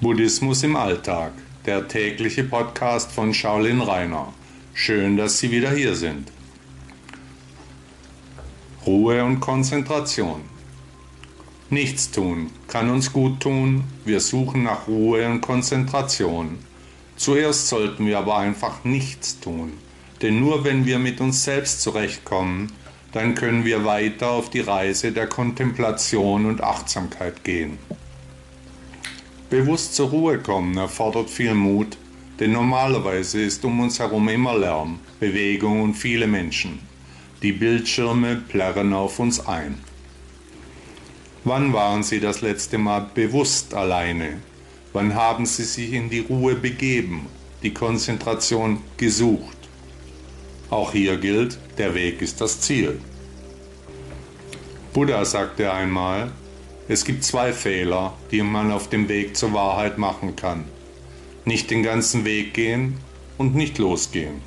Buddhismus im Alltag, der tägliche Podcast von Shaolin Rainer. Schön, dass Sie wieder hier sind. Ruhe und Konzentration. Nichts tun kann uns gut tun, wir suchen nach Ruhe und Konzentration. Zuerst sollten wir aber einfach nichts tun, denn nur wenn wir mit uns selbst zurechtkommen, dann können wir weiter auf die Reise der Kontemplation und Achtsamkeit gehen. Bewusst zur Ruhe kommen erfordert viel Mut, denn normalerweise ist um uns herum immer Lärm, Bewegung und viele Menschen. Die Bildschirme plärren auf uns ein. Wann waren Sie das letzte Mal bewusst alleine? Wann haben Sie sich in die Ruhe begeben, die Konzentration gesucht? Auch hier gilt, der Weg ist das Ziel. Buddha sagte einmal, es gibt zwei Fehler, die man auf dem Weg zur Wahrheit machen kann. Nicht den ganzen Weg gehen und nicht losgehen.